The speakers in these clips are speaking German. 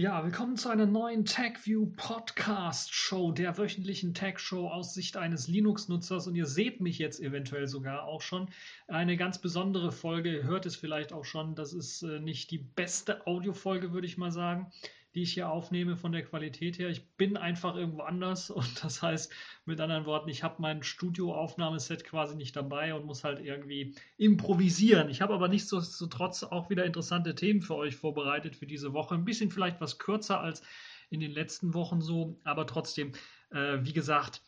Ja, willkommen zu einer neuen TechView Podcast Show, der wöchentlichen Tech Show aus Sicht eines Linux-Nutzers. Und ihr seht mich jetzt eventuell sogar auch schon. Eine ganz besondere Folge, ihr hört es vielleicht auch schon. Das ist äh, nicht die beste Audiofolge, würde ich mal sagen die ich hier aufnehme von der Qualität her. Ich bin einfach irgendwo anders und das heißt mit anderen Worten, ich habe mein Studioaufnahmeset quasi nicht dabei und muss halt irgendwie improvisieren. Ich habe aber nichtsdestotrotz auch wieder interessante Themen für euch vorbereitet für diese Woche. Ein bisschen vielleicht was kürzer als in den letzten Wochen so, aber trotzdem, äh, wie gesagt,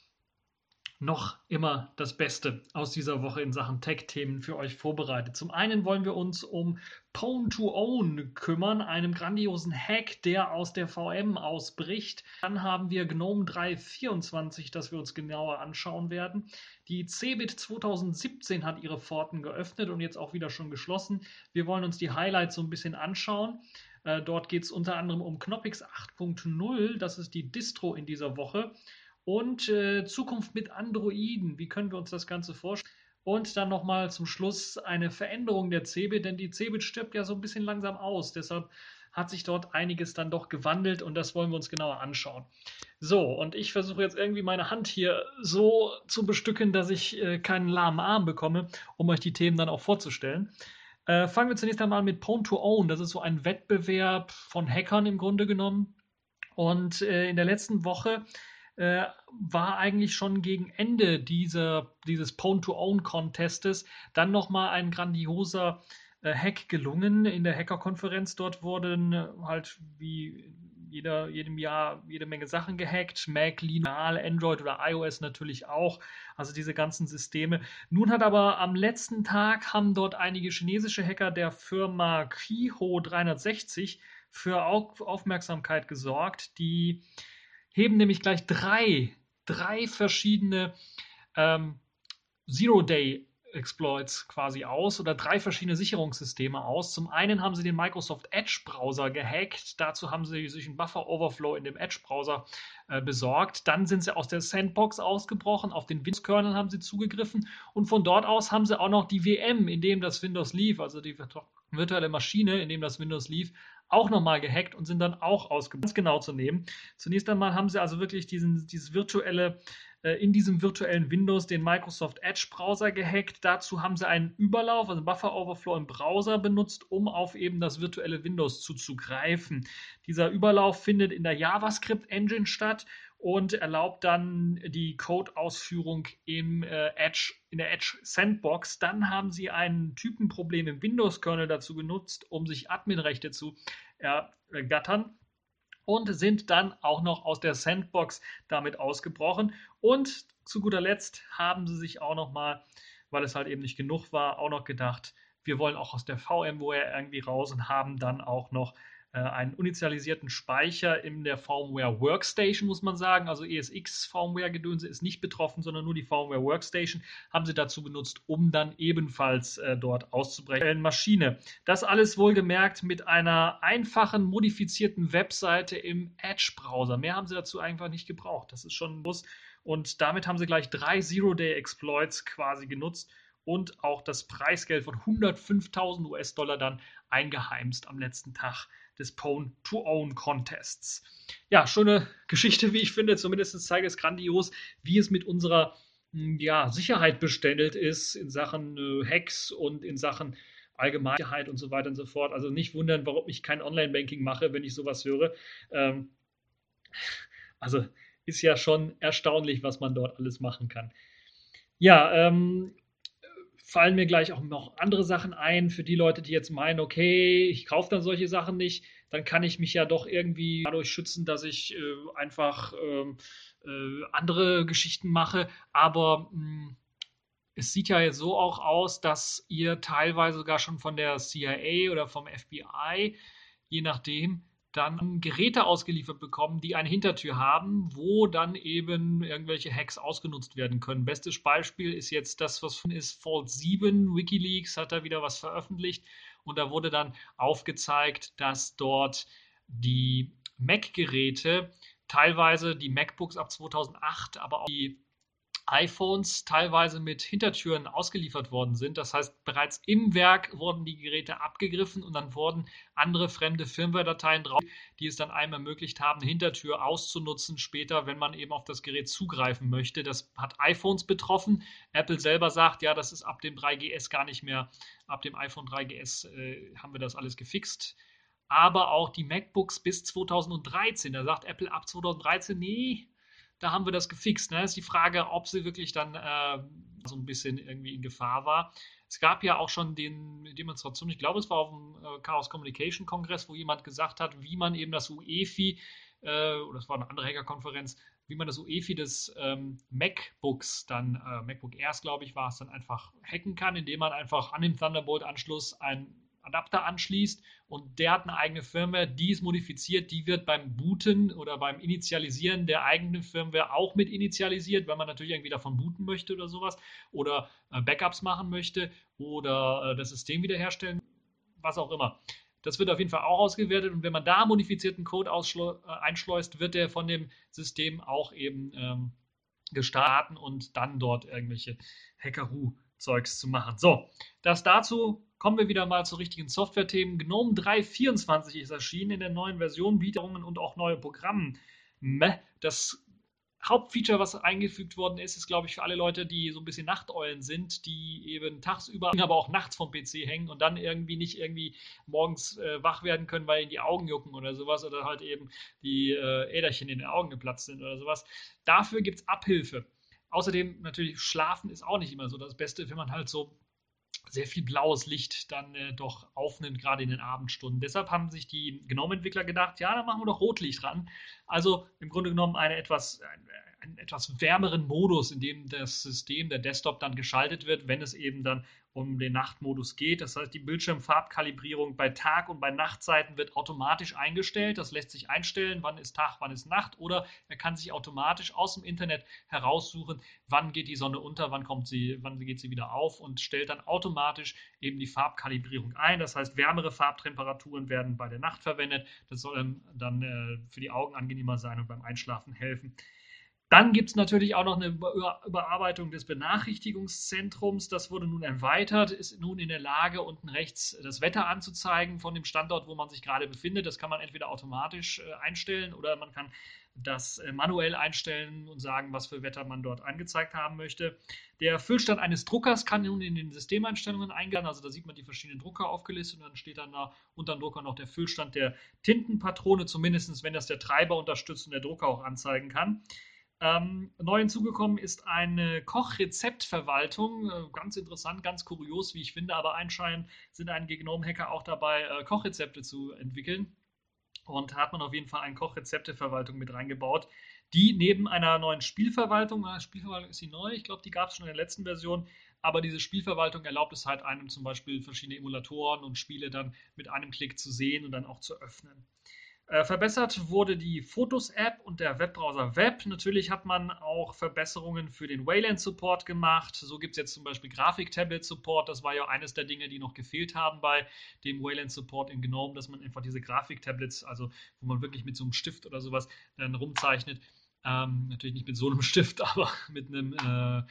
noch immer das Beste aus dieser Woche in Sachen Tech-Themen für euch vorbereitet. Zum einen wollen wir uns um Pwn to Own kümmern, einem grandiosen Hack, der aus der VM ausbricht. Dann haben wir GNOME 3.24, das wir uns genauer anschauen werden. Die CeBIT 2017 hat ihre Pforten geöffnet und jetzt auch wieder schon geschlossen. Wir wollen uns die Highlights so ein bisschen anschauen. Äh, dort geht es unter anderem um Knoppix 8.0, das ist die Distro in dieser Woche und äh, Zukunft mit Androiden. Wie können wir uns das Ganze vorstellen? Und dann nochmal zum Schluss eine Veränderung der Cebit, denn die Cebit stirbt ja so ein bisschen langsam aus. Deshalb hat sich dort einiges dann doch gewandelt und das wollen wir uns genauer anschauen. So, und ich versuche jetzt irgendwie meine Hand hier so zu bestücken, dass ich äh, keinen lahmen Arm bekomme, um euch die Themen dann auch vorzustellen. Äh, fangen wir zunächst einmal mit Pwn to Own. Das ist so ein Wettbewerb von Hackern im Grunde genommen. Und äh, in der letzten Woche äh, war eigentlich schon gegen Ende dieser, dieses Pwn-to-Own-Contestes dann nochmal ein grandioser äh, Hack gelungen. In der Hacker-Konferenz dort wurden halt wie jeder, jedem Jahr jede Menge Sachen gehackt. Mac, Linux, Android oder iOS natürlich auch. Also diese ganzen Systeme. Nun hat aber am letzten Tag haben dort einige chinesische Hacker der Firma Kiho 360 für Aufmerksamkeit gesorgt, die heben nämlich gleich drei, drei verschiedene ähm, Zero-Day Exploits quasi aus oder drei verschiedene Sicherungssysteme aus. Zum einen haben sie den Microsoft Edge Browser gehackt. Dazu haben sie sich einen Buffer Overflow in dem Edge Browser äh, besorgt. Dann sind sie aus der Sandbox ausgebrochen. Auf den Windows-Kernel haben sie zugegriffen. Und von dort aus haben sie auch noch die VM, in dem das Windows lief, also die virtuelle Maschine, in dem das Windows lief, auch nochmal gehackt und sind dann auch ausgebrochen. Ganz genau zu nehmen. Zunächst einmal haben sie also wirklich diesen, dieses virtuelle, äh, in diesem virtuellen Windows den Microsoft Edge Browser gehackt. Dazu haben sie einen Überlauf, also Buffer Overflow im Browser benutzt, um auf eben das virtuelle Windows zuzugreifen. Dieser Überlauf findet in der JavaScript Engine statt und erlaubt dann die Code-Ausführung im äh, Edge, in der Edge Sandbox. Dann haben sie ein Typenproblem im Windows-Kernel dazu genutzt, um sich Adminrechte zu ergattern und sind dann auch noch aus der Sandbox damit ausgebrochen. Und zu guter Letzt haben sie sich auch noch mal, weil es halt eben nicht genug war, auch noch gedacht, wir wollen auch aus der VMware irgendwie raus und haben dann auch noch einen initialisierten Speicher in der Firmware Workstation, muss man sagen. Also ESX Firmware Gedönse ist nicht betroffen, sondern nur die Firmware Workstation haben sie dazu benutzt, um dann ebenfalls äh, dort auszubrechen. Maschine. Das alles wohlgemerkt mit einer einfachen, modifizierten Webseite im Edge-Browser. Mehr haben sie dazu einfach nicht gebraucht. Das ist schon ein Muss. Und damit haben sie gleich drei Zero-Day-Exploits quasi genutzt und auch das Preisgeld von 105.000 US-Dollar dann eingeheimst am letzten Tag des Pwn-to-Own-Contests. Ja, schöne Geschichte, wie ich finde. Zumindest zeigt es grandios, wie es mit unserer hm, ja, Sicherheit beständelt ist in Sachen äh, Hacks und in Sachen Allgemeinheit und so weiter und so fort. Also nicht wundern, warum ich kein Online-Banking mache, wenn ich sowas höre. Ähm, also ist ja schon erstaunlich, was man dort alles machen kann. Ja, ähm, fallen mir gleich auch noch andere Sachen ein für die Leute, die jetzt meinen, okay, ich kaufe dann solche Sachen nicht, dann kann ich mich ja doch irgendwie dadurch schützen, dass ich äh, einfach äh, äh, andere Geschichten mache. Aber mh, hm, es sieht ja jetzt so auch aus, dass ihr teilweise sogar schon von der CIA oder vom FBI, je nachdem, dann Geräte ausgeliefert bekommen, die eine Hintertür haben, wo dann eben irgendwelche Hacks ausgenutzt werden können. Bestes Beispiel ist jetzt das, was von ist Fault 7. Wikileaks hat da wieder was veröffentlicht und da wurde dann aufgezeigt, dass dort die Mac-Geräte, teilweise die MacBooks ab 2008, aber auch die iPhones teilweise mit Hintertüren ausgeliefert worden sind. Das heißt, bereits im Werk wurden die Geräte abgegriffen und dann wurden andere fremde Firmware-Dateien drauf, die es dann einem ermöglicht haben, eine Hintertür auszunutzen später, wenn man eben auf das Gerät zugreifen möchte. Das hat iPhones betroffen. Apple selber sagt, ja, das ist ab dem 3GS gar nicht mehr, ab dem iPhone 3GS äh, haben wir das alles gefixt. Aber auch die MacBooks bis 2013. Da sagt Apple ab 2013, nee, da haben wir das gefixt. Ne? Ist die Frage, ob sie wirklich dann äh, so ein bisschen irgendwie in Gefahr war. Es gab ja auch schon den Demonstration, ich glaube, es war auf dem äh, Chaos Communication Kongress, wo jemand gesagt hat, wie man eben das UEFI, äh, oder es war eine andere Hackerkonferenz, wie man das UEFI des ähm, MacBooks dann, äh, MacBook Airs, glaube ich, war es, dann einfach hacken kann, indem man einfach an dem Thunderbolt-Anschluss ein Adapter anschließt und der hat eine eigene Firmware, die ist modifiziert, die wird beim Booten oder beim Initialisieren der eigenen Firmware auch mit initialisiert, wenn man natürlich irgendwie davon booten möchte oder sowas oder äh, Backups machen möchte oder äh, das System wiederherstellen, was auch immer. Das wird auf jeden Fall auch ausgewertet und wenn man da modifizierten Code äh, einschleust, wird der von dem System auch eben ähm, gestartet und dann dort irgendwelche Hackeroo-Zeugs zu machen. So, das dazu Kommen wir wieder mal zu richtigen Software-Themen. GNOME 3.24 ist erschienen in der neuen Version, Bieterungen und auch neue Programme. Das Hauptfeature, was eingefügt worden ist, ist, glaube ich, für alle Leute, die so ein bisschen Nachteulen sind, die eben tagsüber, aber auch nachts vom PC hängen und dann irgendwie nicht irgendwie morgens äh, wach werden können, weil ihnen die Augen jucken oder sowas oder halt eben die äh, Äderchen in den Augen geplatzt sind oder sowas. Dafür gibt es Abhilfe. Außerdem natürlich Schlafen ist auch nicht immer so das Beste, wenn man halt so sehr viel blaues Licht dann äh, doch aufnimmt, gerade in den Abendstunden. Deshalb haben sich die GNOME-Entwickler gedacht, ja, da machen wir doch Rotlicht ran. Also im Grunde genommen eine etwas, einen etwas wärmeren Modus, in dem das System, der Desktop dann geschaltet wird, wenn es eben dann um den Nachtmodus geht. Das heißt, die Bildschirmfarbkalibrierung bei Tag- und bei Nachtzeiten wird automatisch eingestellt. Das lässt sich einstellen, wann ist Tag, wann ist Nacht. Oder er kann sich automatisch aus dem Internet heraussuchen, wann geht die Sonne unter, wann kommt sie, wann geht sie wieder auf und stellt dann automatisch eben die Farbkalibrierung ein. Das heißt, wärmere Farbtemperaturen werden bei der Nacht verwendet. Das soll dann äh, für die Augen angenehmer sein und beim Einschlafen helfen. Dann gibt es natürlich auch noch eine Überarbeitung des Benachrichtigungszentrums. Das wurde nun erweitert, ist nun in der Lage, unten rechts das Wetter anzuzeigen von dem Standort, wo man sich gerade befindet. Das kann man entweder automatisch äh, einstellen oder man kann das äh, manuell einstellen und sagen, was für Wetter man dort angezeigt haben möchte. Der Füllstand eines Druckers kann nun in den Systemeinstellungen eingehen. Also da sieht man die verschiedenen Drucker aufgelistet und dann steht dann da unter dem Drucker noch der Füllstand der Tintenpatrone, zumindest wenn das der Treiber unterstützt und der Drucker auch anzeigen kann. Ähm, neu hinzugekommen ist eine Kochrezeptverwaltung. Äh, ganz interessant, ganz kurios, wie ich finde, aber anscheinend sind einige Gnome-Hacker auch dabei, äh, Kochrezepte zu entwickeln. Und hat man auf jeden Fall eine Kochrezepteverwaltung mit reingebaut, die neben einer neuen Spielverwaltung, äh, Spielverwaltung ist sie neu, ich glaube, die gab es schon in der letzten Version, aber diese Spielverwaltung erlaubt es halt einem zum Beispiel verschiedene Emulatoren und Spiele dann mit einem Klick zu sehen und dann auch zu öffnen. Äh, verbessert wurde die Fotos-App und der Webbrowser Web. Natürlich hat man auch Verbesserungen für den Wayland-Support gemacht. So gibt es jetzt zum Beispiel Grafik-Tablet-Support. Das war ja eines der Dinge, die noch gefehlt haben bei dem Wayland-Support in GNOME, dass man einfach diese Grafik-Tablets, also wo man wirklich mit so einem Stift oder sowas dann rumzeichnet. Ähm, natürlich nicht mit so einem Stift, aber mit einem äh,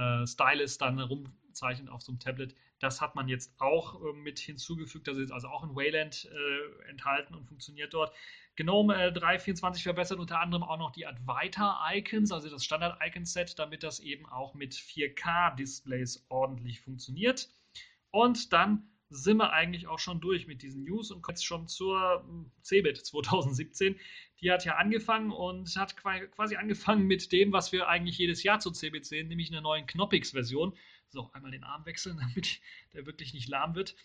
äh, Stylus dann rumzeichnet auf so einem Tablet. Das hat man jetzt auch äh, mit hinzugefügt. Das ist also auch in Wayland äh, enthalten und funktioniert dort. GNOME äh, 3.24 verbessert unter anderem auch noch die Advaita-Icons, also das Standard-Icon-Set, damit das eben auch mit 4K-Displays ordentlich funktioniert. Und dann sind wir eigentlich auch schon durch mit diesen News und kommen jetzt schon zur hm, CeBIT 2017. Die hat ja angefangen und hat quasi angefangen mit dem, was wir eigentlich jedes Jahr zur CeBIT sehen, nämlich einer neuen Knoppix-Version. So, einmal den Arm wechseln, damit der wirklich nicht lahm wird.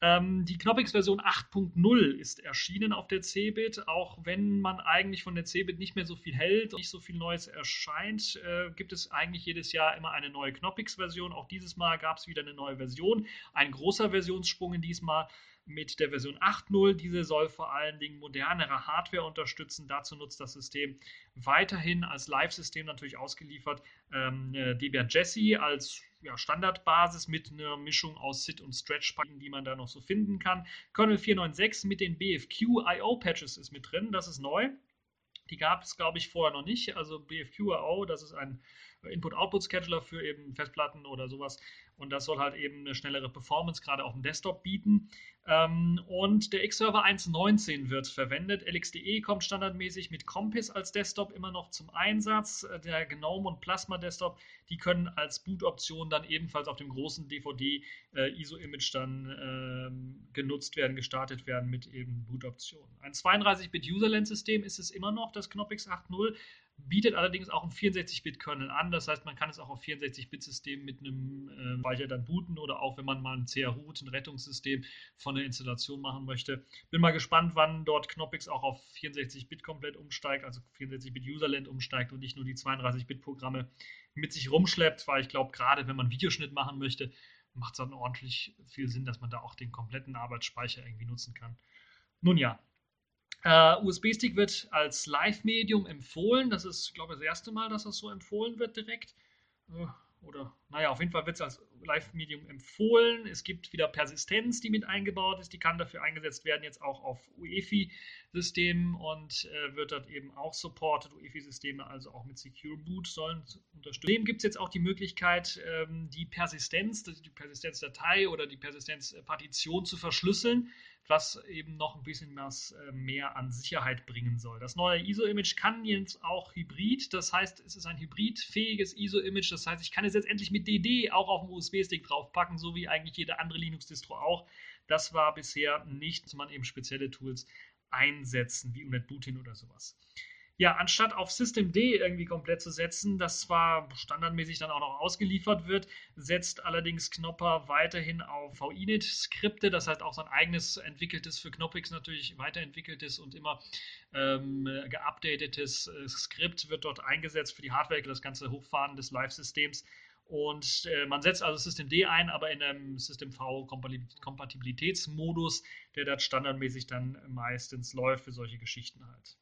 Ähm, die Knoppix-Version 8.0 ist erschienen auf der CeBIT. Auch wenn man eigentlich von der CeBIT nicht mehr so viel hält und nicht so viel Neues erscheint, äh, gibt es eigentlich jedes Jahr immer eine neue Knoppix-Version. Auch dieses Mal gab es wieder eine neue Version. Ein großer Versionssprung in diesmal mit der Version 8.0. Diese soll vor allen Dingen modernere Hardware unterstützen. Dazu nutzt das System weiterhin als Live-System natürlich ausgeliefert ähm, Debian Jesse als ja, Standardbasis mit einer Mischung aus SID und Stretch, die man da noch so finden kann. Kernel 496 mit den BFQ IO Patches ist mit drin, das ist neu. Die gab es, glaube ich, vorher noch nicht. Also BFQRO, das ist ein Input-Output-Scheduler für eben Festplatten oder sowas. Und das soll halt eben eine schnellere Performance gerade auf dem Desktop bieten. Ähm, und der X-Server 1.19 wird verwendet. LXDE kommt standardmäßig mit Compass als Desktop immer noch zum Einsatz. Äh, der GNOME und Plasma Desktop, die können als Boot-Option dann ebenfalls auf dem großen DVD-ISO-Image äh, dann äh, genutzt werden, gestartet werden mit eben Boot-Optionen. Ein 32-Bit-Userland-System ist es immer noch, das Knoppix 8.0 bietet allerdings auch ein 64-Bit-Kernel an. Das heißt, man kann es auch auf 64-Bit-System mit einem äh, dann booten oder auch, wenn man mal ein CR-Root, ein Rettungssystem von der Installation machen möchte. Bin mal gespannt, wann dort Knoppix auch auf 64-Bit komplett umsteigt, also 64-Bit Userland umsteigt und nicht nur die 32-Bit-Programme mit sich rumschleppt, weil ich glaube, gerade wenn man Videoschnitt machen möchte, macht es dann ordentlich viel Sinn, dass man da auch den kompletten Arbeitsspeicher irgendwie nutzen kann. Nun ja, Uh, USB-Stick wird als Live-Medium empfohlen. Das ist, glaube ich, das erste Mal, dass das so empfohlen wird direkt. Uh, oder, naja, auf jeden Fall wird es als Live-Medium empfohlen. Es gibt wieder Persistenz, die mit eingebaut ist. Die kann dafür eingesetzt werden, jetzt auch auf UEFI-Systemen und äh, wird dort eben auch supported. UEFI-Systeme, also auch mit Secure Boot, sollen unterstützen. Zudem gibt es jetzt auch die Möglichkeit, ähm, die Persistenz, die Persistenzdatei oder die Persistenzpartition zu verschlüsseln was eben noch ein bisschen was äh, mehr an Sicherheit bringen soll. Das neue ISO-Image kann jetzt auch Hybrid, das heißt, es ist ein hybridfähiges ISO-Image, das heißt, ich kann es jetzt endlich mit DD auch auf dem USB-Stick draufpacken, so wie eigentlich jede andere Linux-Distro auch. Das war bisher nicht, man eben spezielle Tools einsetzen, wie Unet Bootin oder sowas ja, anstatt auf Systemd irgendwie komplett zu setzen, das zwar standardmäßig dann auch noch ausgeliefert wird, setzt allerdings Knopper weiterhin auf VINIT-Skripte, das heißt auch sein eigenes entwickeltes für Knoppix natürlich weiterentwickeltes und immer ähm, geupdatetes äh, Skript wird dort eingesetzt für die Hardware, das ganze Hochfahren des Live-Systems. Und äh, man setzt also Systemd ein, aber in einem System-V-Kompatibilitätsmodus, der dort standardmäßig dann meistens läuft für solche Geschichten halt.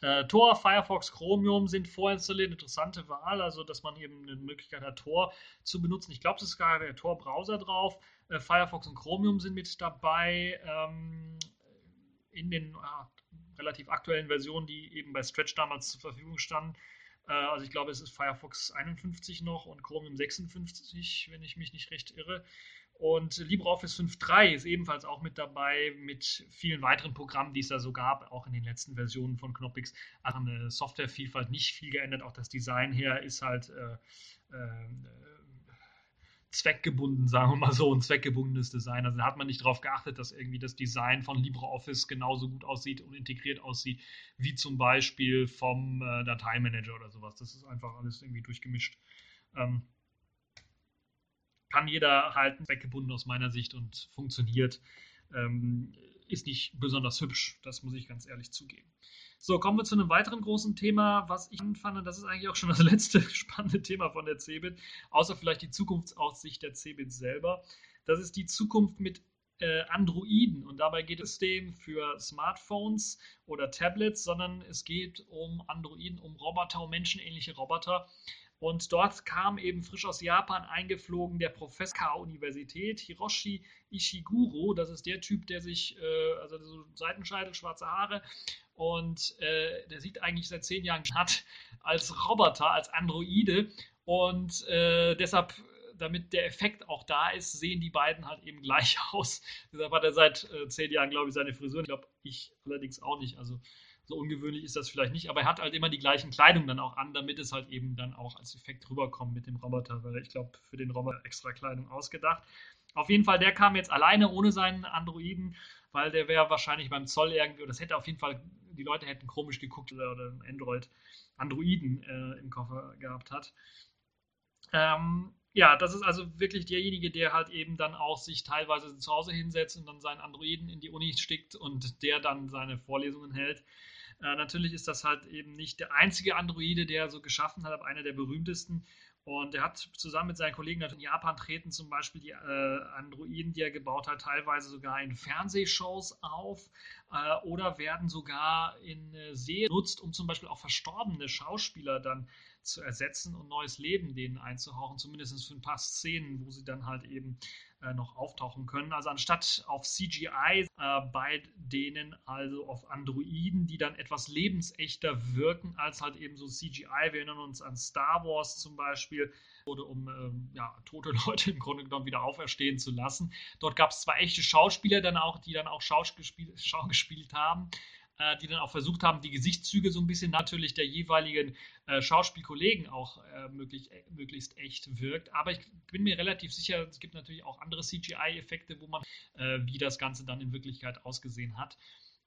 Äh, Tor, Firefox, Chromium sind vorinstalliert. Interessante Wahl, also dass man eben eine Möglichkeit hat, Tor zu benutzen. Ich glaube, es ist gar der Tor-Browser drauf. Äh, Firefox und Chromium sind mit dabei. Ähm, in den äh, relativ aktuellen Versionen, die eben bei Stretch damals zur Verfügung standen. Äh, also ich glaube, es ist Firefox 51 noch und Chromium 56, wenn ich mich nicht recht irre. Und LibreOffice 5.3 ist ebenfalls auch mit dabei, mit vielen weiteren Programmen, die es da so gab, auch in den letzten Versionen von Knoppix. Also eine Softwarevielfalt nicht viel geändert, auch das Design her ist halt äh, äh, zweckgebunden, sagen wir mal so, ein zweckgebundenes Design. Also da hat man nicht darauf geachtet, dass irgendwie das Design von LibreOffice genauso gut aussieht und integriert aussieht, wie zum Beispiel vom äh, Dateimanager oder sowas. Das ist einfach alles irgendwie durchgemischt. Ähm, kann jeder halten, weggebunden aus meiner Sicht und funktioniert. Ähm, ist nicht besonders hübsch, das muss ich ganz ehrlich zugeben. So, kommen wir zu einem weiteren großen Thema, was ich fand, und das ist eigentlich auch schon das letzte spannende Thema von der CeBIT, außer vielleicht die Zukunftsaussicht der CeBIT selber. Das ist die Zukunft mit äh, Androiden und dabei geht es dem für Smartphones oder Tablets, sondern es geht um Androiden, um Roboter, um menschenähnliche Roboter, und dort kam eben frisch aus Japan eingeflogen der Professor der Universität, Hiroshi Ishiguro. Das ist der Typ, der sich, äh, also so Seitenscheitel, schwarze Haare, und äh, der sieht eigentlich seit zehn Jahren hat als Roboter, als Androide. Und äh, deshalb, damit der Effekt auch da ist, sehen die beiden halt eben gleich aus. Deshalb hat er seit äh, zehn Jahren, glaube ich, seine Frisur. Ich glaube, ich allerdings auch nicht. Also so ungewöhnlich ist das vielleicht nicht, aber er hat halt immer die gleichen Kleidung dann auch an, damit es halt eben dann auch als Effekt rüberkommt mit dem Roboter, weil ich glaube, für den Roboter extra Kleidung ausgedacht. Auf jeden Fall, der kam jetzt alleine ohne seinen Androiden, weil der wäre wahrscheinlich beim Zoll irgendwie, oder das hätte auf jeden Fall, die Leute hätten komisch geguckt oder, oder Android, Androiden äh, im Koffer gehabt hat. Ähm, ja, das ist also wirklich derjenige, der halt eben dann auch sich teilweise zu Hause hinsetzt und dann seinen Androiden in die Uni stickt und der dann seine Vorlesungen hält. Äh, natürlich ist das halt eben nicht der einzige Androide, der er so geschaffen hat, aber einer der berühmtesten. Und er hat zusammen mit seinen Kollegen in Japan treten zum Beispiel die äh, Androiden, die er gebaut hat, teilweise sogar in Fernsehshows auf. äh, oder werden sogar in äh, Serien genutzt, um zum Beispiel auch verstorbene Schauspieler dann zu ersetzen und neues Leben denen einzuhauchen, zumindest für ein paar Szenen, wo sie dann halt eben äh, noch auftauchen können. Also anstatt auf CGI äh, bei denen, also auf Androiden, die dann etwas lebensechter wirken als halt eben so CGI. Wir erinnern uns an Star Wars zum Beispiel, wurde um ähm, ja, tote Leute im Grunde genommen wieder auferstehen zu lassen. Dort gab es zwar echte Schauspieler dann auch, die dann auch Schauspiel, Schau gespielt haben, äh, die dann auch versucht haben, die Gesichtszüge so ein bisschen natürlich der jeweiligen äh, Schauspielkollegen auch äh, möglich, äh, möglichst echt wirkt. Aber ich bin mir relativ sicher, es gibt natürlich auch andere CGI-Effekte, wo man, äh, wie das Ganze dann in Wirklichkeit ausgesehen hat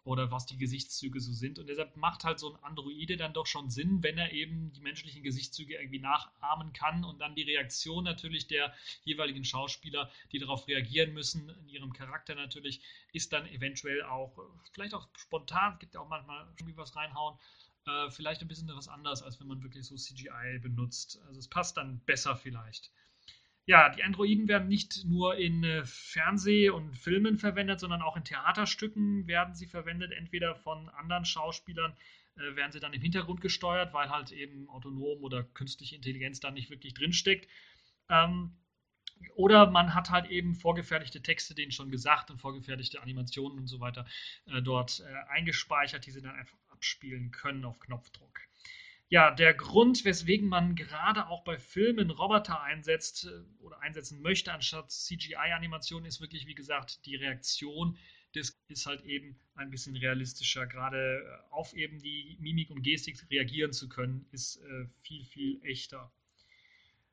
oder was die Gesichtszüge so sind. Und deshalb macht halt so ein Androide dann doch schon Sinn, wenn er eben die menschlichen Gesichtszüge irgendwie nachahmen kann und dann die Reaktion natürlich der jeweiligen Schauspieler, die darauf reagieren müssen, in ihrem Charakter natürlich, ist dann eventuell auch, vielleicht auch spontan, gibt ja auch manchmal irgendwie was reinhauen, äh, vielleicht ein bisschen was anderes, als wenn man wirklich so CGI benutzt. Also es passt dann besser vielleicht. Ja, die Androiden werden nicht nur in äh, Fernseh- und Filmen verwendet, sondern auch in Theaterstücken werden sie verwendet. Entweder von anderen Schauspielern äh, werden sie dann im Hintergrund gesteuert, weil halt eben autonom oder künstliche Intelligenz da nicht wirklich drinsteckt. Ähm, oder man hat halt eben vorgefertigte Texte, denen schon gesagt, und vorgefertigte Animationen und so weiter äh, dort äh, eingespeichert, die sie dann einfach abspielen können auf Knopfdruck ja, der Grund, weswegen man gerade auch bei Filmen Roboter einsetzt äh, oder einsetzen möchte anstatt CGI-Animationen, ist wirklich, wie gesagt, die Reaktion. Das ist halt eben ein bisschen realistischer. Gerade äh, auf eben die Mimik und Gestik reagieren zu können, ist äh, viel, viel echter.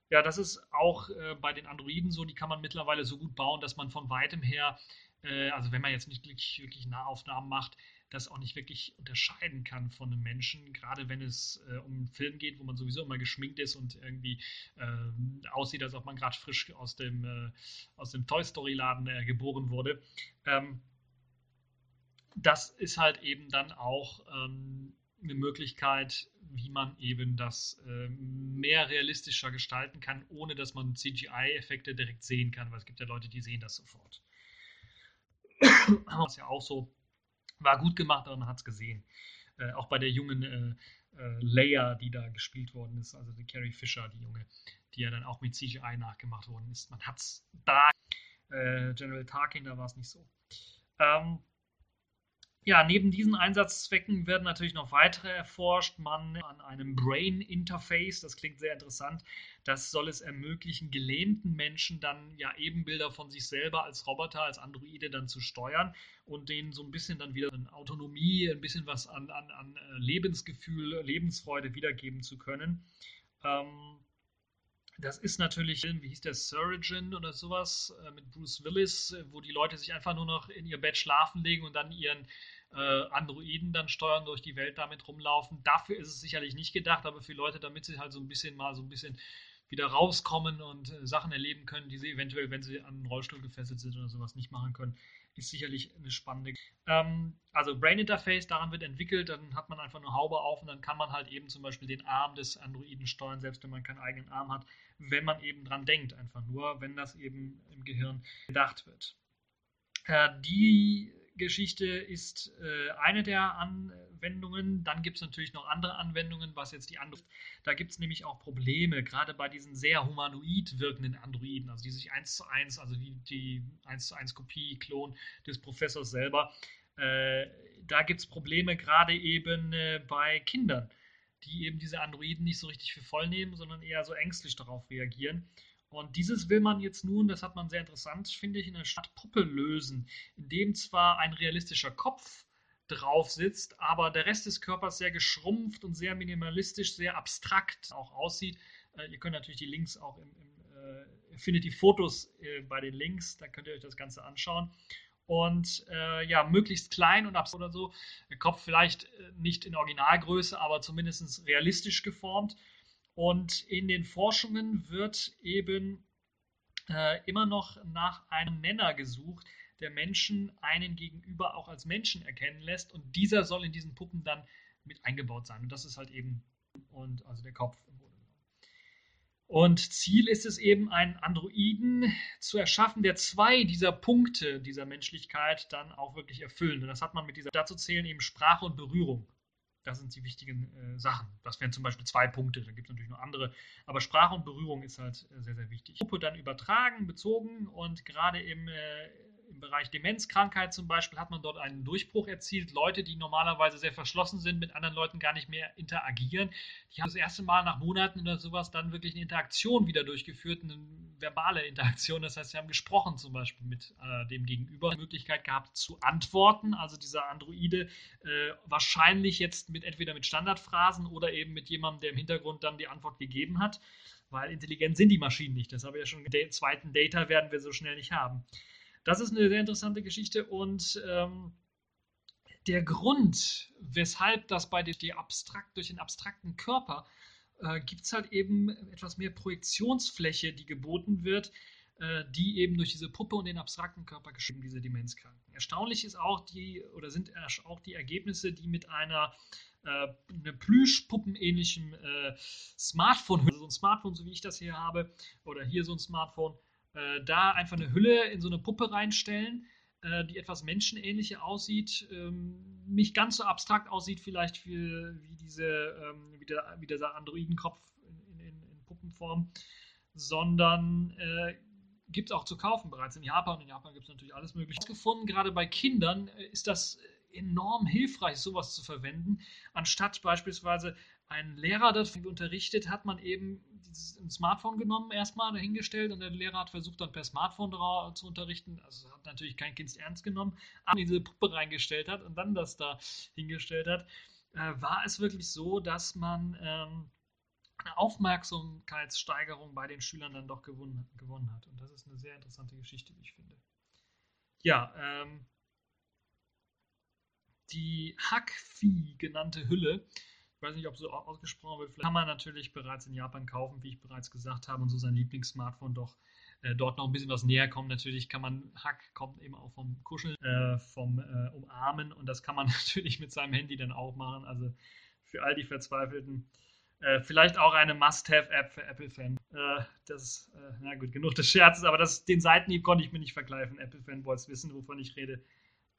Ja, das ist auch äh, bei den Androiden so. Die kann man mittlerweile so gut bauen, dass man von weitem her, äh, also wenn man jetzt nicht wirklich, wirklich Nahaufnahmen macht, das auch nicht wirklich unterscheiden kann von einem Menschen, gerade wenn es äh, um einen Film geht, wo man sowieso immer geschminkt ist und irgendwie äh, aussieht, als ob man gerade frisch aus dem, äh, aus dem Toy Story Laden äh, geboren wurde. Ähm, das ist halt eben dann auch ähm, eine Möglichkeit, wie man eben das äh, mehr realistischer gestalten kann, ohne dass man CGI-Effekte direkt sehen kann, weil es gibt ja Leute, die sehen das sofort. Was ja auch so war gut gemacht, aber man hat es gesehen. Äh, auch bei der jungen äh, äh, Leia, die da gespielt worden ist, also die Carrie Fisher, die junge, die ja dann auch mit CGI nachgemacht worden ist. Man hat es da, äh, General Tarkin, da war es nicht so. Ähm, ja, neben diesen Einsatzzwecken werden natürlich noch weitere erforscht. Man an einem Brain Interface, das klingt sehr interessant. Das soll es ermöglichen, gelähmten Menschen dann ja Ebenbilder von sich selber als Roboter, als Androide dann zu steuern und denen so ein bisschen dann wieder eine Autonomie, ein bisschen was an, an, an äh, Lebensgefühl, Lebensfreude wiedergeben zu können. Ähm, das ist natürlich, wie hieß der, Surgeon oder sowas äh, mit Bruce Willis, äh, wo die Leute sich einfach nur noch in ihr Bett schlafen legen und dann ihren äh, Androiden dann steuern, durch die Welt damit rumlaufen. Dafür ist es sicherlich nicht gedacht, aber für Leute, damit sie halt so ein bisschen mal so ein bisschen wieder rauskommen und Sachen erleben können, die sie eventuell, wenn sie an einen Rollstuhl gefesselt sind oder sowas, nicht machen können, ist sicherlich eine spannende. Ähm, also Brain Interface, daran wird entwickelt, dann hat man einfach eine Haube auf und dann kann man halt eben zum Beispiel den Arm des Androiden steuern, selbst wenn man keinen eigenen Arm hat, wenn man eben dran denkt, einfach nur, wenn das eben im Gehirn gedacht wird. Äh, die Geschichte ist äh, eine der Anwendungen. Dann gibt es natürlich noch andere Anwendungen, was jetzt die andere. Da gibt es nämlich auch Probleme, gerade bei diesen sehr humanoid wirkenden Androiden, also die sich eins zu eins, also wie die eins zu eins Kopie, Klon des Professors selber. Äh, da gibt es Probleme gerade eben äh, bei Kindern, die eben diese Androiden nicht so richtig für voll nehmen, sondern eher so ängstlich darauf reagieren. Und dieses will man jetzt nun, das hat man sehr interessant, finde ich, in der Stadt Puppe lösen, indem zwar ein realistischer Kopf drauf sitzt, aber der Rest des Körpers sehr geschrumpft und sehr minimalistisch, sehr abstrakt auch aussieht. Äh, ihr könnt natürlich die Links auch im, im äh, findet die Fotos äh, bei den Links, da könnt ihr euch das Ganze anschauen. Und äh, ja, möglichst klein und absurd oder so. Der Kopf vielleicht äh, nicht in Originalgröße, aber zumindest realistisch geformt. Und in den Forschungen wird eben äh, immer noch nach einem Nenner gesucht, der Menschen einen gegenüber auch als Menschen erkennen lässt. Und dieser soll in diesen Puppen dann mit eingebaut sein. Und das ist halt eben und also der Kopf Und Ziel ist es eben, einen Androiden zu erschaffen, der zwei dieser Punkte dieser Menschlichkeit dann auch wirklich erfüllen. Und das hat man mit dieser, dazu zählen eben Sprache und Berührung. Das sind die wichtigen äh, Sachen. Das wären zum Beispiel zwei Punkte, da gibt es natürlich noch andere. Aber Sprache und Berührung ist halt äh, sehr, sehr wichtig. Gruppe dann übertragen, bezogen und gerade im, äh, im Bereich Demenzkrankheit zum Beispiel hat man dort einen Durchbruch erzielt. Leute, die normalerweise sehr verschlossen sind, mit anderen Leuten gar nicht mehr interagieren, die haben das erste Mal nach Monaten oder sowas dann wirklich eine Interaktion wieder durchgeführt, eine verbale Interaktion. Das heißt, sie haben gesprochen zum Beispiel mit äh, dem Gegenüber, die Möglichkeit gehabt zu antworten. Also dieser Androide äh, wahrscheinlich jetzt mit entweder mit Standardphrasen oder eben mit jemandem, der im Hintergrund dann die Antwort gegeben hat weil intelligent sind die Maschinen nicht. Das habe ich ja schon den zweiten Data werden wir so schnell nicht haben. Das ist eine sehr interessante Geschichte und ähm, der Grund, weshalb das bei dir abstrakt, durch den abstrakten Körper äh, gibt es halt eben etwas mehr Projektionsfläche, die geboten wird, äh, die eben durch diese Puppe und den abstrakten Körper geschrieben, diese Demenzkranken. Erstaunlich ist auch die, oder sind auch die Ergebnisse, die mit einer äh, eine Plüschpuppenähnlichen äh, Smartphone, so ein Smartphone, so wie ich das hier habe, oder hier so ein Smartphone, äh, da einfach eine Hülle in so eine Puppe reinstellen, äh, die etwas menschenähnlicher aussieht, ähm, nicht ganz so abstrakt aussieht vielleicht wie, wie, diese, ähm, wie, der, wie dieser Androidenkopf in, in, in Puppenform, sondern äh, gibt es auch zu kaufen bereits in Japan. In Japan gibt es natürlich alles Mögliche. Gefunden, gerade bei Kindern äh, ist das enorm hilfreich, sowas zu verwenden, anstatt beispielsweise ein Lehrer das unterrichtet, hat man eben ein Smartphone genommen, erstmal dahingestellt und der Lehrer hat versucht, dann per Smartphone zu unterrichten. Also hat natürlich kein Kind ernst genommen, aber diese Puppe reingestellt hat und dann das da hingestellt hat, äh, war es wirklich so, dass man ähm, eine Aufmerksamkeitssteigerung bei den Schülern dann doch gewonnen, gewonnen hat. Und das ist eine sehr interessante Geschichte, wie ich finde. Ja, ähm, die Hackvieh genannte Hülle ich weiß nicht, ob so ausgesprochen wird. Vielleicht kann man natürlich bereits in Japan kaufen, wie ich bereits gesagt habe, und so sein Lieblingssmartphone doch äh, dort noch ein bisschen was näher kommen. Natürlich kann man, Hack kommt eben auch vom Kuscheln, äh, vom äh, Umarmen und das kann man natürlich mit seinem Handy dann auch machen. Also für all die Verzweifelten. Äh, vielleicht auch eine Must-Have-App für Apple-Fans. Äh, das, äh, na gut, genug des Scherzes, aber das, den Seitenhieb konnte ich mir nicht vergleichen. Apple-Fanboys wissen, wovon ich rede.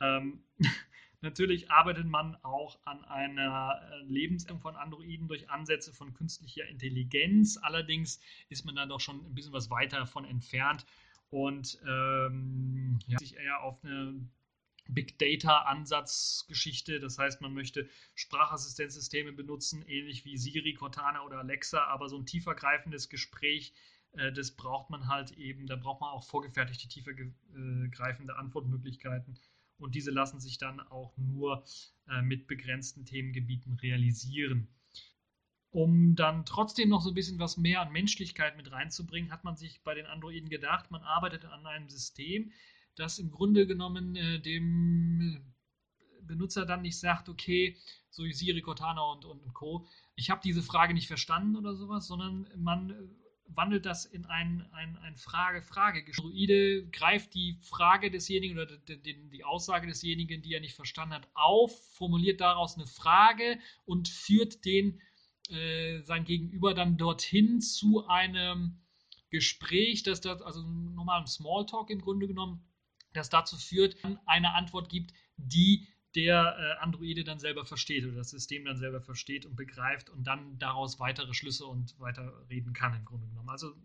Ähm, Natürlich arbeitet man auch an einer äh, Lebensform von Androiden durch Ansätze von künstlicher Intelligenz. Allerdings ist man da doch schon ein bisschen was weiter davon entfernt und ähm, ja, sich eher auf eine Big Data Ansatzgeschichte. Das heißt, man möchte Sprachassistenzsysteme benutzen, ähnlich wie Siri, Cortana oder Alexa, aber so ein tiefergreifendes Gespräch, äh, das braucht man halt eben. Da braucht man auch vorgefertigte, tiefergreifende Antwortmöglichkeiten und diese lassen sich dann auch nur äh, mit begrenzten Themengebieten realisieren. Um dann trotzdem noch so ein bisschen was mehr an Menschlichkeit mit reinzubringen, hat man sich bei den Androiden gedacht, man arbeitet an einem System, das im Grunde genommen äh, dem Benutzer dann nicht sagt, okay, so wie Siri, Cortana und, und Co., ich habe diese Frage nicht verstanden oder sowas, sondern man wandelt das in ein, ein, ein Frage-Frage. Androide greift die Frage desjenigen oder die, die, Aussage desjenigen, die er nicht verstanden hat, auf, formuliert daraus eine Frage und führt den äh, sein Gegenüber dann dorthin zu einem Gespräch, das da, also normalen Smalltalk im Grunde genommen, das dazu führt, eine Antwort gibt, die der äh, Androide dann selber versteht oder das System dann selber versteht und begreift und dann daraus weitere Schlüsse und weiter reden kann im Grunde genommen. Also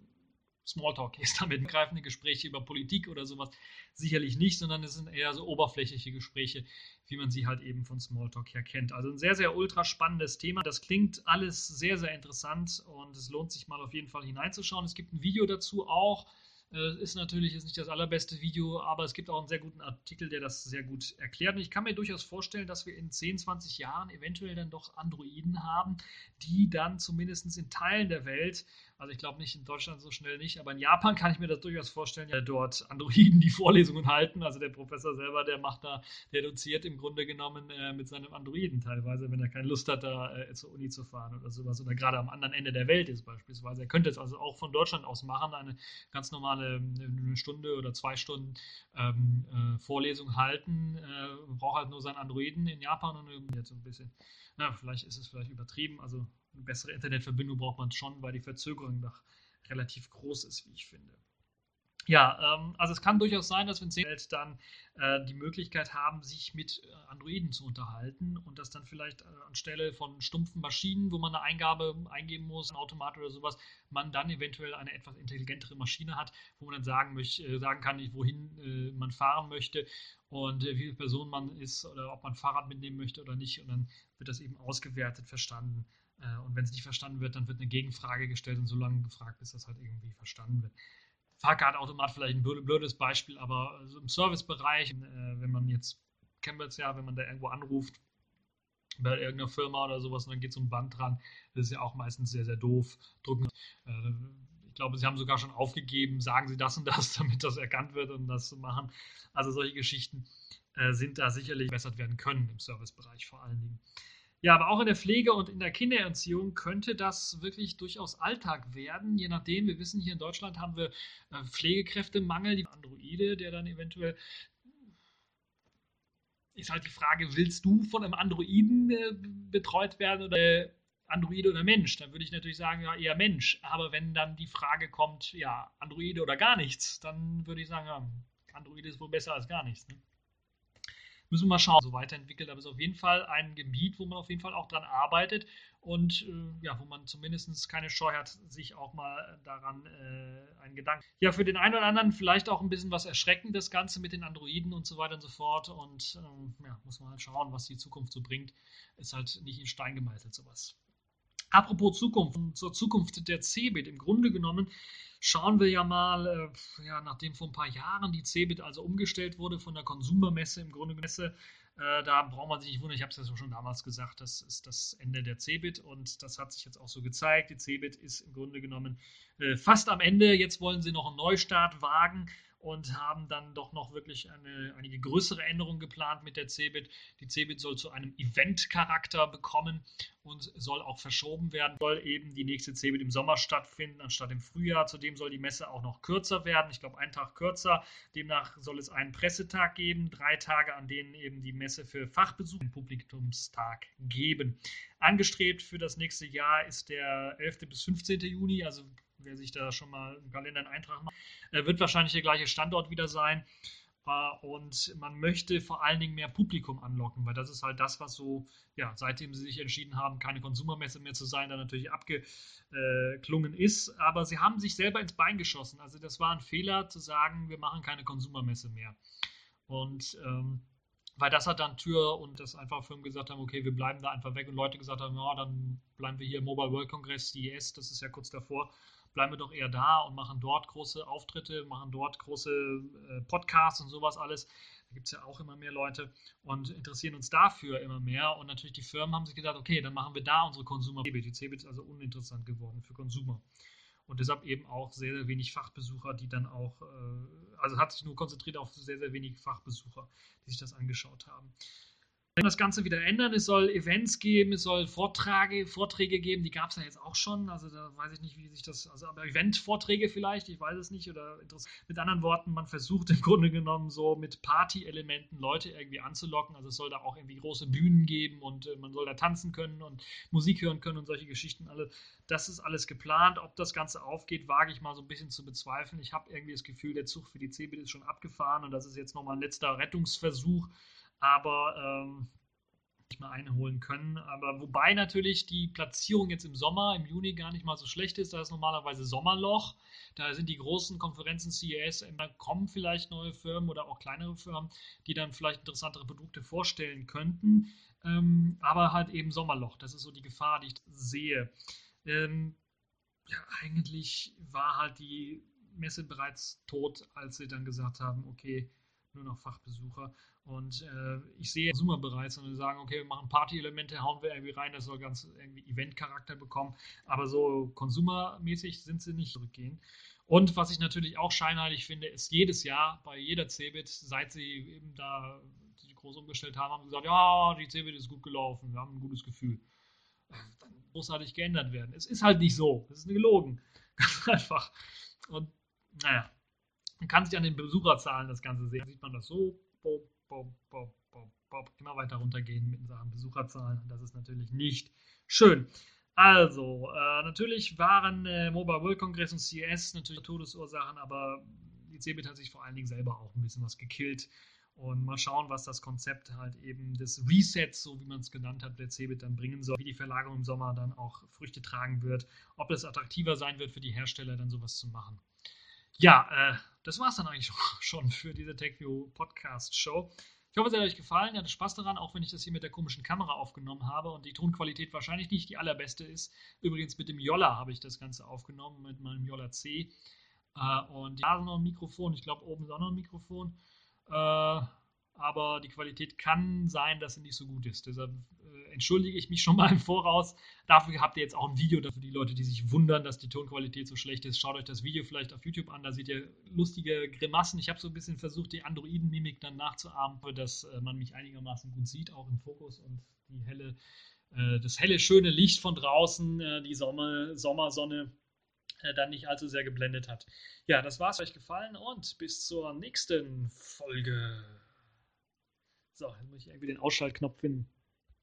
Smalltalk ist damit greifende Gespräche über Politik oder sowas sicherlich nicht, sondern es sind eher so oberflächliche Gespräche, wie man sie halt eben von Smalltalk her kennt. Also ein sehr, sehr ultra spannendes Thema. Das klingt alles sehr, sehr interessant und es lohnt sich mal auf jeden Fall hineinzuschauen. Es gibt ein Video dazu auch ist natürlich jetzt nicht das allerbeste Video, aber es gibt auch einen sehr guten Artikel, der das sehr gut erklärt. Und ich kann mir durchaus vorstellen, dass wir in 10, 20 Jahren eventuell dann doch Androiden haben, die dann zumindest in Teilen der Welt also ich glaube nicht in Deutschland so schnell nicht, aber in Japan kann ich mir das durchaus vorstellen, ja dort Androiden die Vorlesungen halten. Also der Professor selber, der macht da, der doziert im Grunde genommen äh, mit seinem Androiden teilweise, wenn er keine Lust hat, da äh, zur Uni zu fahren oder sowas oder gerade am anderen Ende der Welt ist beispielsweise. Er könnte es also auch von Deutschland aus machen, eine ganz normale eine Stunde oder zwei Stunden ähm, äh, Vorlesung halten, äh, braucht halt nur seinen Androiden in Japan und jetzt so ein bisschen, na, vielleicht ist es vielleicht übertrieben, also eine bessere Internetverbindung braucht man schon, weil die Verzögerung nach relativ groß ist, wie ich finde. Ja, ähm, also es kann durchaus sein, dass wir in 10 Welt dann äh, die Möglichkeit haben, sich mit äh, Androiden zu unterhalten und das dann vielleicht äh, anstelle von stumpfen Maschinen, wo man eine Eingabe eingeben muss, ein Automat oder sowas, man dann eventuell eine etwas intelligentere Maschine hat, wo man dann sagen, möchte, äh, sagen kann, wohin äh, man fahren möchte und äh, wie viele Personen man ist oder ob man Fahrrad mitnehmen möchte oder nicht und dann wird das eben ausgewertet, verstanden. Und wenn es nicht verstanden wird, dann wird eine Gegenfrage gestellt und so lange gefragt, bis das halt irgendwie verstanden wird. Fahrkartautomat vielleicht ein blödes Beispiel, aber also im Servicebereich, äh, wenn man jetzt, kennen wir es ja, wenn man da irgendwo anruft, bei irgendeiner Firma oder sowas und dann geht so ein Band dran, das ist ja auch meistens sehr, sehr doof. Drücken. Äh, ich glaube, sie haben sogar schon aufgegeben, sagen sie das und das, damit das erkannt wird und das zu machen. Also solche Geschichten äh, sind da sicherlich verbessert werden können im Servicebereich vor allen Dingen. Ja, aber auch in der Pflege und in der Kindererziehung könnte das wirklich durchaus Alltag werden. Je nachdem, wir wissen, hier in Deutschland haben wir äh, Pflegekräftemangel, die Androide, der dann eventuell ist halt die Frage, willst du von einem Androiden äh, betreut werden oder Androide oder Mensch? Dann würde ich natürlich sagen, ja, eher Mensch. Aber wenn dann die Frage kommt, ja, Androide oder gar nichts, dann würde ich sagen, ja, Androide ist wohl besser als gar nichts. Ne? Müssen wir mal schauen, so weiterentwickelt. Aber es ist auf jeden Fall ein Gebiet, wo man auf jeden Fall auch dran arbeitet und äh, ja, wo man zumindest keine Scheu hat, sich auch mal daran äh, einen Gedanken. Ja, für den einen oder anderen vielleicht auch ein bisschen was erschreckend, das Ganze mit den Androiden und so weiter und so fort. Und ähm, ja, muss man halt schauen, was die Zukunft so bringt. Ist halt nicht in Stein gemeißelt, sowas. Apropos Zukunft, zur Zukunft der Cebit. Im Grunde genommen schauen wir ja mal, äh, ja, nachdem vor ein paar Jahren die Cebit also umgestellt wurde von der Konsumermesse im Grunde Messe, äh, da braucht man sich nicht wundern, ich habe es ja schon damals gesagt, das ist das Ende der Cebit und das hat sich jetzt auch so gezeigt. Die Cebit ist im Grunde genommen äh, fast am Ende. Jetzt wollen sie noch einen Neustart wagen und haben dann doch noch wirklich eine, einige größere Änderungen geplant mit der Cebit. Die Cebit soll zu einem Event-Charakter bekommen und soll auch verschoben werden. Soll eben die nächste Cebit im Sommer stattfinden, anstatt im Frühjahr. Zudem soll die Messe auch noch kürzer werden. Ich glaube, einen Tag kürzer. Demnach soll es einen Pressetag geben, drei Tage, an denen eben die Messe für Fachbesucher einen Publikumstag geben. Angestrebt für das nächste Jahr ist der 11. bis 15. Juni, also wer sich da schon mal im Kalender einen Eintrag macht, äh, wird wahrscheinlich der gleiche Standort wieder sein. Und man möchte vor allen Dingen mehr Publikum anlocken, weil das ist halt das, was so, ja, seitdem sie sich entschieden haben, keine Konsumermesse mehr zu sein, dann natürlich abgeklungen ist. Aber sie haben sich selber ins Bein geschossen. Also das war ein Fehler zu sagen, wir machen keine Konsumermesse mehr. Und ähm, weil das hat dann Tür und das einfach Firmen gesagt haben, okay, wir bleiben da einfach weg und Leute gesagt haben, ja, dann bleiben wir hier im Mobile World Congress, CES, das ist ja kurz davor, bleiben wir doch eher da und machen dort große Auftritte, machen dort große äh, Podcasts und sowas alles. Da gibt es ja auch immer mehr Leute und interessieren uns dafür immer mehr. Und natürlich die Firmen haben sich gedacht, okay, dann machen wir da unsere Consumer. Die CeBIT ist also uninteressant geworden für Consumer. Und deshalb eben auch sehr, sehr wenig Fachbesucher, die dann auch, äh, also hat sich nur konzentriert auf sehr, sehr wenig Fachbesucher, die sich das angeschaut haben das Ganze wieder ändern. Es soll Events geben, es soll Vorträge, Vorträge geben, die gab es ja jetzt auch schon. Also da weiß ich nicht, wie sich das, also aber Event-Vorträge vielleicht, ich weiß es nicht. Oder mit anderen Worten, man versucht im Grunde genommen so mit Party-Elementen Leute irgendwie anzulocken. Also es soll da auch irgendwie große Bühnen geben und äh, man soll da tanzen können und Musik hören können und solche Geschichten alle. Das ist alles geplant. Ob das Ganze aufgeht, wage ich mal so ein bisschen zu bezweifeln. Ich habe irgendwie das Gefühl, der Zug für die CeBIT ist schon abgefahren und das ist jetzt nochmal ein letzter Rettungsversuch aber ähm, nicht mal einholen können. Aber wobei natürlich die Platzierung jetzt im Sommer, im Juni gar nicht mal so schlecht ist. Da ist normalerweise Sommerloch. Da sind die großen Konferenzen CES, da kommen vielleicht neue Firmen oder auch kleinere Firmen, die dann vielleicht interessantere Produkte vorstellen könnten. Ähm, aber halt eben Sommerloch. Das ist so die Gefahr, die ich sehe. Ähm, ja, eigentlich war halt die Messe bereits tot, als sie dann gesagt haben, okay, nur noch Fachbesucher. Und äh, ich sehe Consumer bereits und sagen, okay, wir machen Party-Elemente, hauen wir irgendwie rein, das soll ganz irgendwie Event-Charakter bekommen. Aber so Consumer-mäßig sind sie nicht zurückgehen. Und was ich natürlich auch scheinheilig finde, ist jedes Jahr bei jeder Cebit, seit sie eben da die groß umgestellt haben, haben sie gesagt, ja, die Cebit ist gut gelaufen, wir haben ein gutes Gefühl. Äh, dann großartig geändert werden. Es ist halt nicht so. Es ist gelogen. Ganz einfach. Und naja, man kann sich an den Besucherzahlen das Ganze sehen. Da sieht man das so, boom, boom, boom, immer weiter runtergehen mit Sachen Besucherzahlen. Das ist natürlich nicht schön. Also, äh, natürlich waren äh, Mobile World Congress und CES natürlich Todesursachen, aber die Cebit hat sich vor allen Dingen selber auch ein bisschen was gekillt. Und mal schauen, was das Konzept halt eben des Resets, so wie man es genannt hat, der Cebit dann bringen soll, wie die Verlagerung im Sommer dann auch Früchte tragen wird, ob es attraktiver sein wird für die Hersteller, dann sowas zu machen. Ja, äh, das war es dann eigentlich schon für diese TechView Podcast Show. Ich hoffe, es hat euch gefallen. Ihr hattet Spaß daran, auch wenn ich das hier mit der komischen Kamera aufgenommen habe und die Tonqualität wahrscheinlich nicht die allerbeste ist. Übrigens mit dem Jolla habe ich das Ganze aufgenommen, mit meinem Jolla C. Äh, und da ist noch ein Mikrofon. Ich glaube, oben ist auch noch ein Mikrofon. Äh, aber die Qualität kann sein, dass sie nicht so gut ist. Deshalb äh, entschuldige ich mich schon mal im Voraus. Dafür habt ihr jetzt auch ein Video für die Leute, die sich wundern, dass die Tonqualität so schlecht ist. Schaut euch das Video vielleicht auf YouTube an, da seht ihr lustige Grimassen. Ich habe so ein bisschen versucht, die Androiden-Mimik dann nachzuahmen, dass äh, man mich einigermaßen gut sieht, auch im Fokus und die helle, äh, das helle, schöne Licht von draußen, äh, die Sommer, Sommersonne äh, dann nicht allzu sehr geblendet hat. Ja, das war's euch gefallen und bis zur nächsten Folge. So, jetzt muss ich irgendwie den Ausschaltknopf finden.